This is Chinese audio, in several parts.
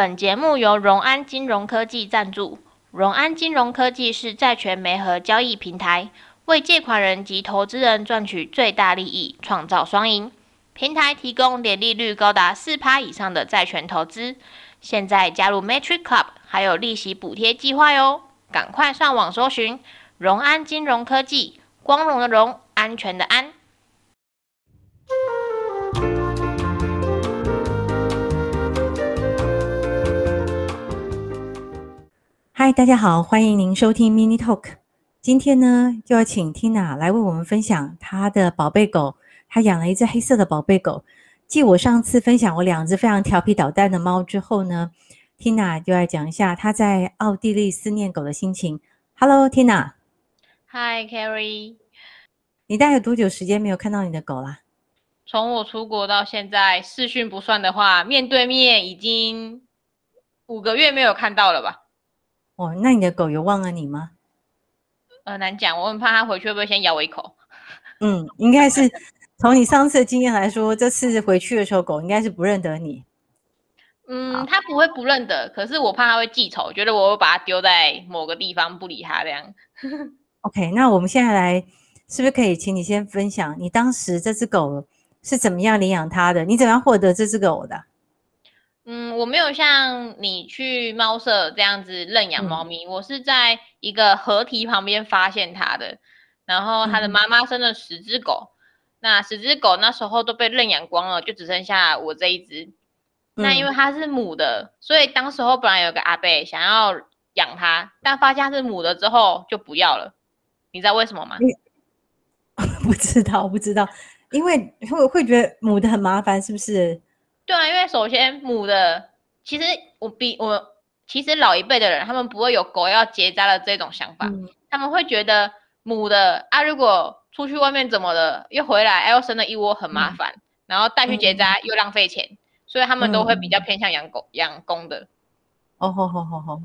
本节目由荣安金融科技赞助。荣安金融科技是债权媒合交易平台，为借款人及投资人赚取最大利益，创造双赢。平台提供年利率高达四趴以上的债权投资。现在加入 Matrix Club，还有利息补贴计划哟！赶快上网搜寻荣安金融科技，光荣的荣，安全的安。大家好，欢迎您收听 Mini Talk。今天呢，就要请 Tina 来为我们分享她的宝贝狗。她养了一只黑色的宝贝狗。继我上次分享我两只非常调皮捣蛋的猫之后呢，Tina 就来讲一下她在奥地利思念狗的心情。Hello，Tina。Hi，Carrie。你大概有多久时间没有看到你的狗啦？从我出国到现在，视讯不算的话，面对面已经五个月没有看到了吧？哦，那你的狗有忘了你吗？呃，难讲，我很怕它回去会不会先咬我一口。嗯，应该是从你上次的经验来说，这次回去的时候，狗应该是不认得你。嗯，它不会不认得，可是我怕它会记仇，觉得我会把它丢在某个地方不理它这样。OK，那我们现在来，是不是可以请你先分享你当时这只狗是怎么样领养它的？你怎么样获得这只狗的？嗯，我没有像你去猫舍这样子认养猫咪，嗯，我是在一个河堤旁边发现它的，然后它的妈妈生了十只狗，嗯，那十只狗那时候都被认养光了，就只剩下我这一只。嗯，那因为它是母的，所以当时候本来有个阿伯想要养它，但发现它是母的之后就不要了。你知道为什么吗？不知道，不知道，因为会会觉得母的很麻烦，是不是？对啊，因为首先母的，其实我比我其实老一辈的人，他们不会有狗要结扎的这种想法，嗯、他们会觉得母的啊，如果出去外面怎么的，又回来，哎，又生了一窝很麻烦，嗯、然后带去结扎又浪费钱，嗯，所以他们都会比较偏向养狗、嗯、养公的。哦吼吼吼吼，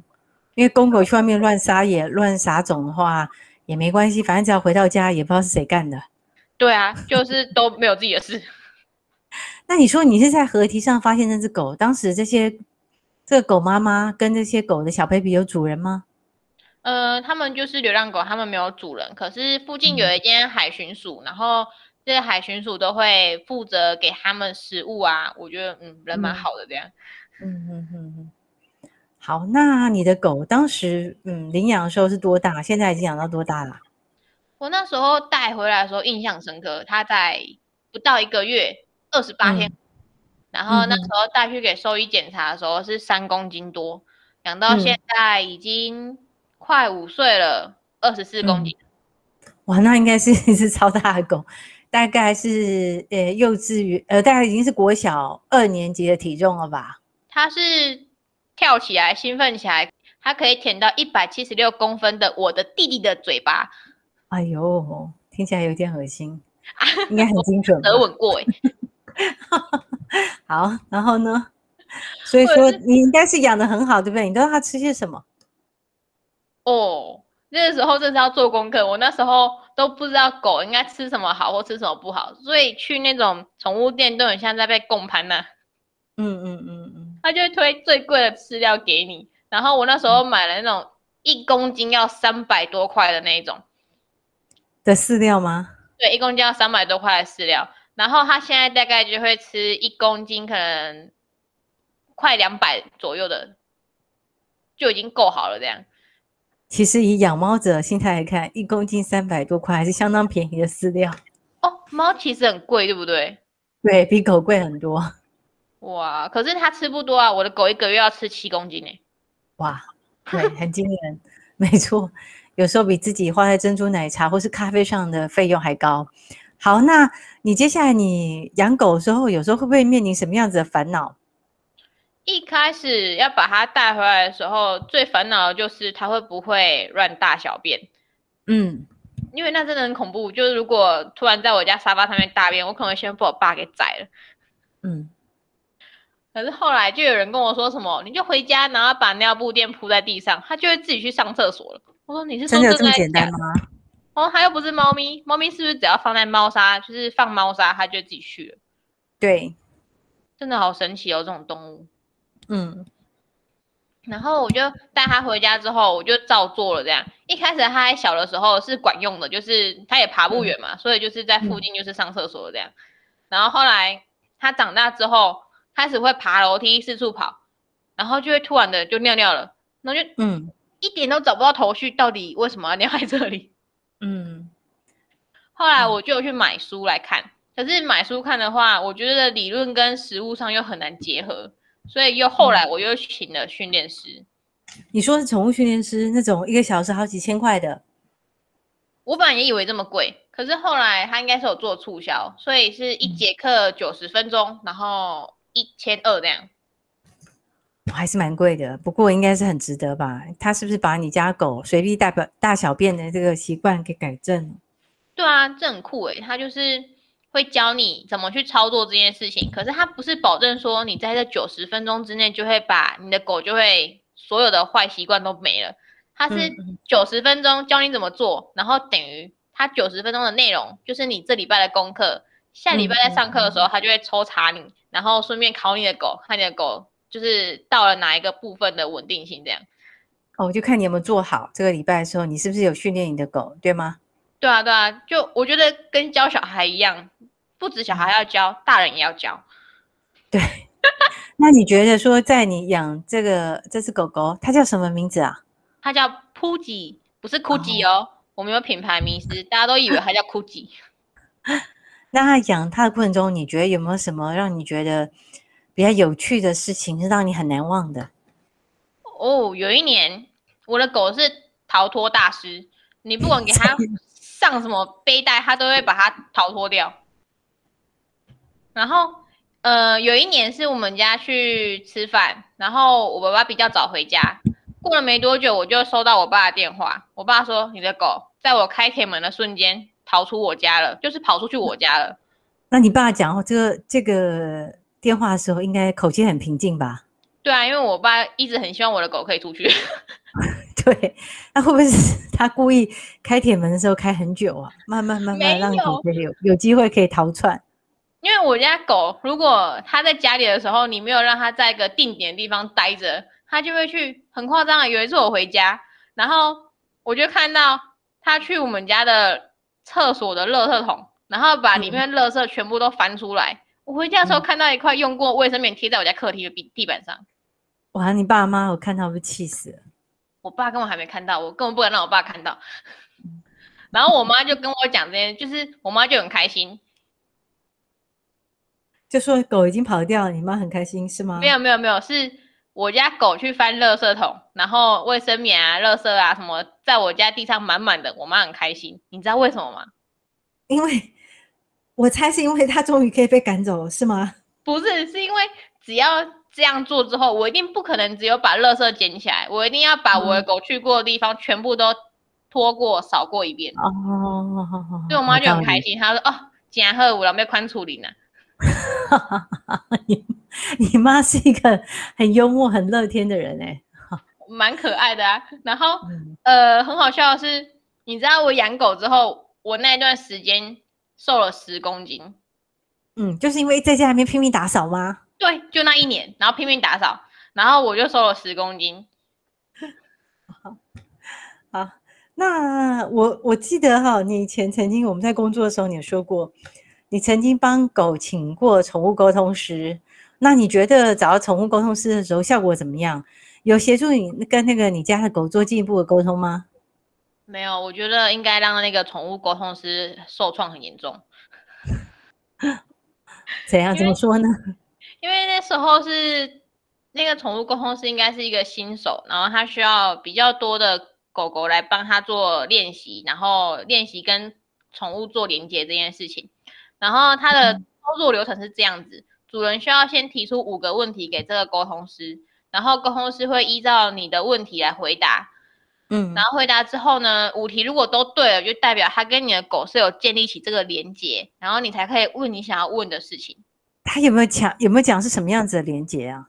因为公狗去外面乱撒野、乱撒种的话也没关系，反正只要回到家也不知道是谁干的。对啊，就是都没有自己的事。那你说你是在河堤上发现那只狗？当时这些这个狗妈妈跟这些狗的小 baby 有主人吗？呃，他们就是流浪狗，他们没有主人。可是附近有一间海巡署，嗯、然后这些海巡署都会负责给他们食物啊。我觉得嗯，人蛮好的这样。嗯嗯嗯嗯。好，那你的狗当时嗯领养的时候是多大？现在已经养到多大了？我那时候带回来的时候印象深刻，它在不到一个月。二十八天、嗯，然后那时候带去给兽医检查的时候是三公斤多，养、嗯、到现在已经快五岁了，二十四公斤、嗯。哇，那应该是 一只超大的狗，大概是呃幼稚园呃大概已经是国小二年级的体重了吧？它是跳起来兴奋起来，它可以舔到一百七十六公分的我的弟弟的嘴巴。哎呦，听起来有点恶心，应该很精准，舌吻过哎。好，然后呢？所以说你应该是养的很好，对不对？你都让它吃些什么？哦，那个时候真是要做功课。我那时候都不知道狗应该吃什么好或吃什么不好，所以去那种宠物店都很像在被供盘呢。嗯嗯嗯嗯，他就会推最贵的饲料给你。然后我那时候买了那种一公斤要三百多块的那一种的饲料吗？对，一公斤要三百多块的饲料。然后他现在大概就会吃一公斤，可能快两百左右的，就已经够好了。这样，其实以养猫者心态来看，一公斤三百多块还是相当便宜的饲料。哦，猫其实很贵，对不对？对，比狗贵很多。哇，可是它吃不多啊！我的狗一个月要吃七公斤呢。哇，对，很惊人，没错，有时候比自己花在珍珠奶茶或是咖啡上的费用还高。好，那你接下来你养狗的时候，有时候会不会面临什么样子的烦恼？一开始要把它带回来的时候，最烦恼的就是它会不会乱大小便。嗯，因为那真的很恐怖，就是如果突然在我家沙发上面大便，我可能会先把我爸给宰了。嗯，可是后来就有人跟我说什么，你就回家，然后把尿布垫铺在地上，它就会自己去上厕所了。我说你是说真的这么简单吗？哦，它又不是猫咪，猫咪是不是只要放在猫砂，就是放猫砂，它就自己去了？对，真的好神奇哦，这种动物。嗯，然后我就带它回家之后，我就照做了这样。一开始它还小的时候是管用的，就是它也爬不远嘛，嗯、所以就是在附近就是上厕所这样。嗯、然后后来它长大之后，开始会爬楼梯四处跑，然后就会突然的就尿尿了，然后就嗯，一点都找不到头绪，到底为什么要尿在这里？嗯。后来我就去买书来看，可是买书看的话，我觉得理论跟实物上又很难结合。所以又后来我又请了训练师。你说是宠物训练师那种一个小时好几千块的？我本来也以为这么贵，可是后来他应该是有做促销，所以是一节课九十分钟，嗯、然后一千二这样。还是蛮贵的，不过应该是很值得吧？他是不是把你家狗随地大小大小便的这个习惯给改正了？对啊，这很酷诶，他就是。会教你怎么去操作这件事情，可是他不是保证说你在这九十分钟之内就会把你的狗就会所有的坏习惯都没了。他是九十分钟教你怎么做，然后等于他九十分钟的内容就是你这礼拜的功课。下礼拜在上课的时候，他就会抽查你，然后顺便考你的狗，看你的狗就是到了哪一个部分的稳定性这样。哦，就看你有没有做好。这个礼拜的时候，你是不是有训练你的狗，对吗？对啊，对啊，就我觉得跟教小孩一样，不止小孩要教，大人也要教。对，那你觉得说，在你养这个这只狗狗，它叫什么名字啊？它叫扑吉，不是酷吉哦。哦我们有品牌迷失，大家都以为它叫酷吉。那它养它的过程中，你觉得有没有什么让你觉得比较有趣的事情，是让你很难忘的？哦，有一年我的狗是逃脱大师，你不管给它。上什么背带，它都会把它逃脱掉。然后，呃，有一年是我们家去吃饭，然后我爸爸比较早回家。过了没多久，我就收到我爸的电话。我爸说：“你的狗在我开铁门的瞬间逃出我家了，就是跑出去我家了。”那你爸讲哦这个这个电话的时候，应该口气很平静吧？对啊，因为我爸一直很希望我的狗可以出去。对，那会不会是他故意开铁门的时候开很久啊？慢慢慢慢让狗可以有有机会可以逃窜。因为我家狗，如果它在家里的时候，你没有让它在一个定点的地方待着，它就会去。很夸张啊！有一次我回家，然后我就看到它去我们家的厕所的垃圾桶，然后把里面的垃圾全部都翻出来。嗯、我回家的时候看到一块用过卫生棉贴在我家客厅的地地板上。哇！你爸妈我看到会气死了。我爸根本还没看到，我根本不敢让我爸看到。然后我妈就跟我讲这些，就是我妈就很开心，就说狗已经跑掉了，你妈很开心是吗？没有没有没有，是我家狗去翻垃圾桶，然后卫生棉啊、垃圾啊什么，在我家地上满满的，我妈很开心。你知道为什么吗？因为我猜是因为他终于可以被赶走了，是吗？不是，是因为只要。这样做之后，我一定不可能只有把垃圾捡起来，我一定要把我的狗去过的地方全部都拖过、扫过一遍。哦，所以我妈就很开心，她说：“哦，今天喝五了，没宽处理呢。”你你妈是一个很幽默、很乐天的人哎，蛮可爱的啊。然后呃，很好笑的是，你知道我养狗之后，我那一段时间瘦了十公斤。嗯，就是因为在家里面拼命打扫吗？对，就那一年，然后拼命打扫，然后我就瘦了十公斤。好，好，那我我记得哈，你以前曾经我们在工作的时候，你有说过，你曾经帮狗请过宠物沟通师。那你觉得找到宠物沟通师的时候效果怎么样？有协助你跟那个你家的狗做进一步的沟通吗？没有，我觉得应该让那个宠物沟通师受创很严重。怎样？怎么说呢？因为那时候是那个宠物沟通师应该是一个新手，然后他需要比较多的狗狗来帮他做练习，然后练习跟宠物做连接这件事情。然后他的操作流程是这样子：主人需要先提出五个问题给这个沟通师，然后沟通师会依照你的问题来回答。嗯，然后回答之后呢，五题如果都对了，就代表他跟你的狗是有建立起这个连接，然后你才可以问你想要问的事情。他有没有讲？有没有讲是什么样子的连接啊？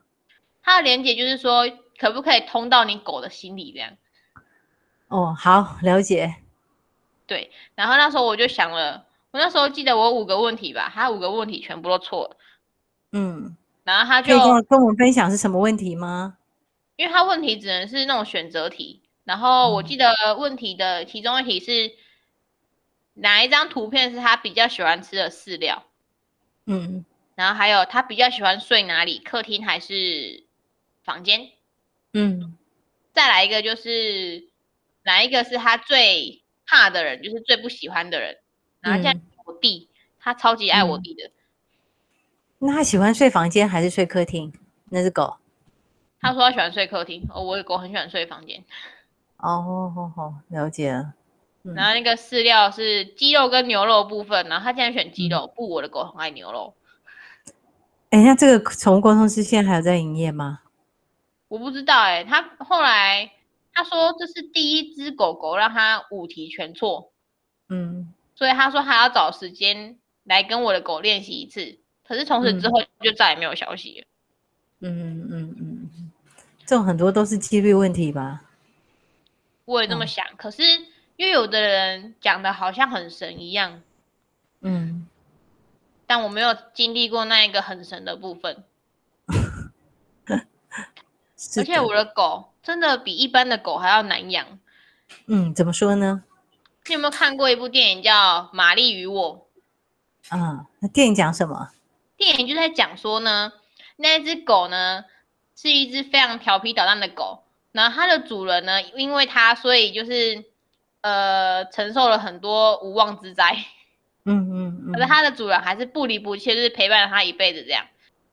他的连接就是说，可不可以通到你狗的心里这样？哦，好，了解。对，然后那时候我就想了，我那时候记得我五个问题吧，他五个问题全部都错了。嗯，然后他就跟我跟我们分享是什么问题吗？因为他问题只能是那种选择题，然后我记得问题的其中一题是哪一张图片是他比较喜欢吃的饲料？嗯，然后还有他比较喜欢睡哪里？客厅还是房间？嗯，再来一个就是哪一个是他最怕的人，就是最不喜欢的人？然后像我弟，他超级爱我弟的。嗯那他喜欢睡房间还是睡客厅？那是狗。他说他喜欢睡客厅。哦，我的狗很喜欢睡房间。哦，好好，了解了。嗯、然后那个饲料是鸡肉跟牛肉部分，然后他竟然选鸡肉。嗯、不，我的狗很爱牛肉。哎，那这个宠物沟通师现在还有在营业吗？我不知道哎、欸，他后来他说这是第一只狗狗让他五题全错。嗯。所以他说还要找时间来跟我的狗练习一次。可是从此之后就再也没有消息了。嗯嗯嗯嗯，这种很多都是几率问题吧？我也这么想。嗯、可是因为有的人讲的好像很神一样。嗯。但我没有经历过那一个很神的部分。而且我的狗真的比一般的狗还要难养。嗯，怎么说呢？你有没有看过一部电影叫《玛丽与我》？啊，那电影讲什么？电影就在讲说呢，那只狗呢是一只非常调皮捣蛋的狗，然后它的主人呢，因为它所以就是呃承受了很多无妄之灾，嗯嗯嗯，可是它的主人还是不离不弃，就是陪伴了它一辈子这样。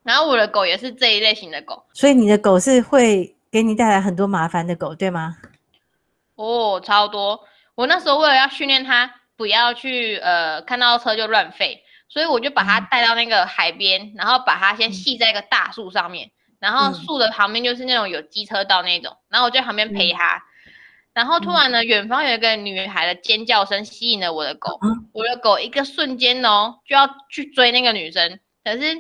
然后我的狗也是这一类型的狗，所以你的狗是会给你带来很多麻烦的狗，对吗？哦，超多！我那时候为了要训练它，不要去呃看到车就乱吠。所以我就把它带到那个海边，嗯、然后把它先系在一个大树上面，嗯、然后树的旁边就是那种有机车道那种，然后我就在旁边陪它。嗯、然后突然呢，远、嗯、方有一个女孩的尖叫声吸引了我的狗，嗯、我的狗一个瞬间哦就要去追那个女生，可是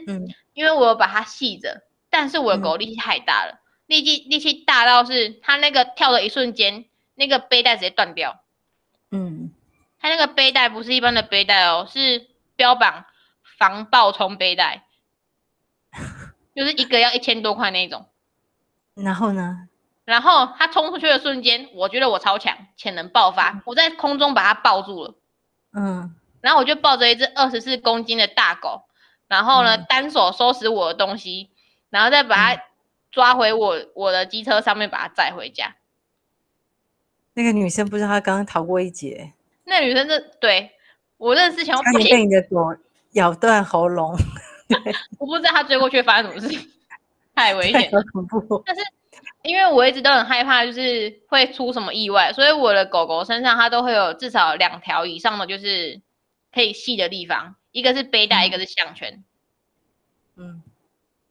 因为我有把它系着，但是我的狗力气太大了，嗯、力气力气大到是它那个跳的一瞬间，那个背带直接断掉。嗯，它那个背带不是一般的背带哦，是。标榜防爆冲背带，就是一个要一千多块那种。然后呢？然后他冲出去的瞬间，我觉得我超强，潜能爆发。我在空中把它抱住了。嗯。然后我就抱着一只二十四公斤的大狗，然后呢，单手收拾我的东西，然后再把它抓回我我的机车上面，把它载回家。那个女生不知道她刚刚逃过一劫。那女生这对。我认识前，差点被你的狗咬断喉咙。我不知道他追过去发生什么事情，太危险，了恐怖。但是因为我一直都很害怕，就是会出什么意外，所以我的狗狗身上它都会有至少两条以上的，就是可以系的地方，一个是背带，嗯、一个是项圈。嗯，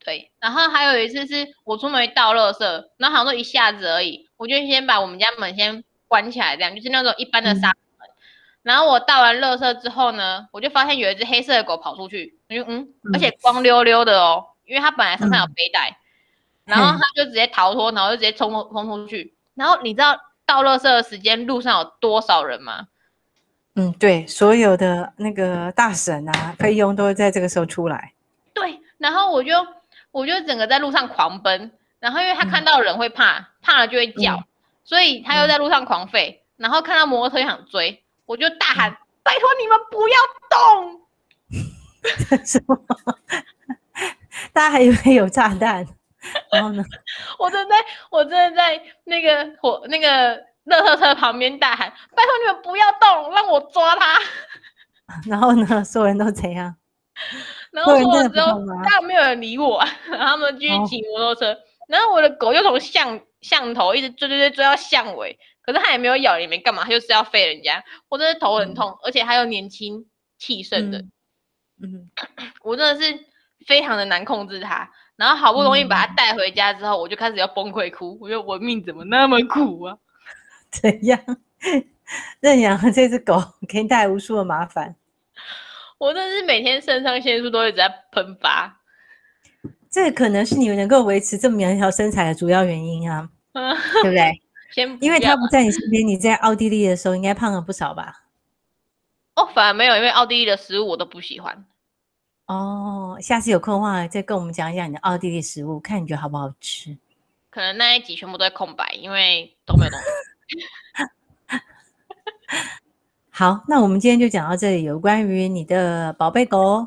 对。然后还有一次是我出门倒垃圾，然后好像说一下子而已，我就先把我们家门先关起来，这样就是那种一般的沙。嗯然后我倒完垃圾之后呢，我就发现有一只黑色的狗跑出去，我就嗯，而且光溜溜的哦，因为他本来身上有背带，嗯、然后他就直接逃脱，然后就直接冲冲出去。然后你知道到垃圾的时间路上有多少人吗？嗯，对，所有的那个大婶啊、菲佣都会在这个时候出来。对，然后我就我就整个在路上狂奔，然后因为他看到人会怕，嗯、怕了就会叫，嗯、所以他又在路上狂吠，然后看到摩托车想追。我就大喊：“嗯、拜托你们不要动！” 什么？大家还以为有炸弹。然后呢？我正在，我正在那个火那个乐呵车旁边大喊：“拜托你们不要动，让我抓他！”然后呢？所有人都怎样？然后说了之后，当然没有人理我。然后他们继续骑摩托车。哦、然后我的狗又从巷巷头一直追追追追到巷尾。可是它也没有咬，也没干嘛，它就是要吠人家。我真的头很痛，嗯、而且还有年轻气盛的，嗯，我真的是非常的难控制他。然后好不容易把他带回家之后，嗯、我就开始要崩溃哭。我觉得我命怎么那么苦啊？怎样 认养这只狗给你带来无数的麻烦？我真的是每天肾上腺素都一直在喷发。这可能是你能够维持这么苗条身材的主要原因啊，对不对？先因为他不在你身边，你在奥地利的时候应该胖了不少吧？哦，反而没有，因为奥地利的食物我都不喜欢。哦，下次有空的话再跟我们讲一下你的奥地利食物，看你觉得好不好吃。可能那一集全部都在空白，因为都没有东西。好，那我们今天就讲到这里，有关于你的宝贝狗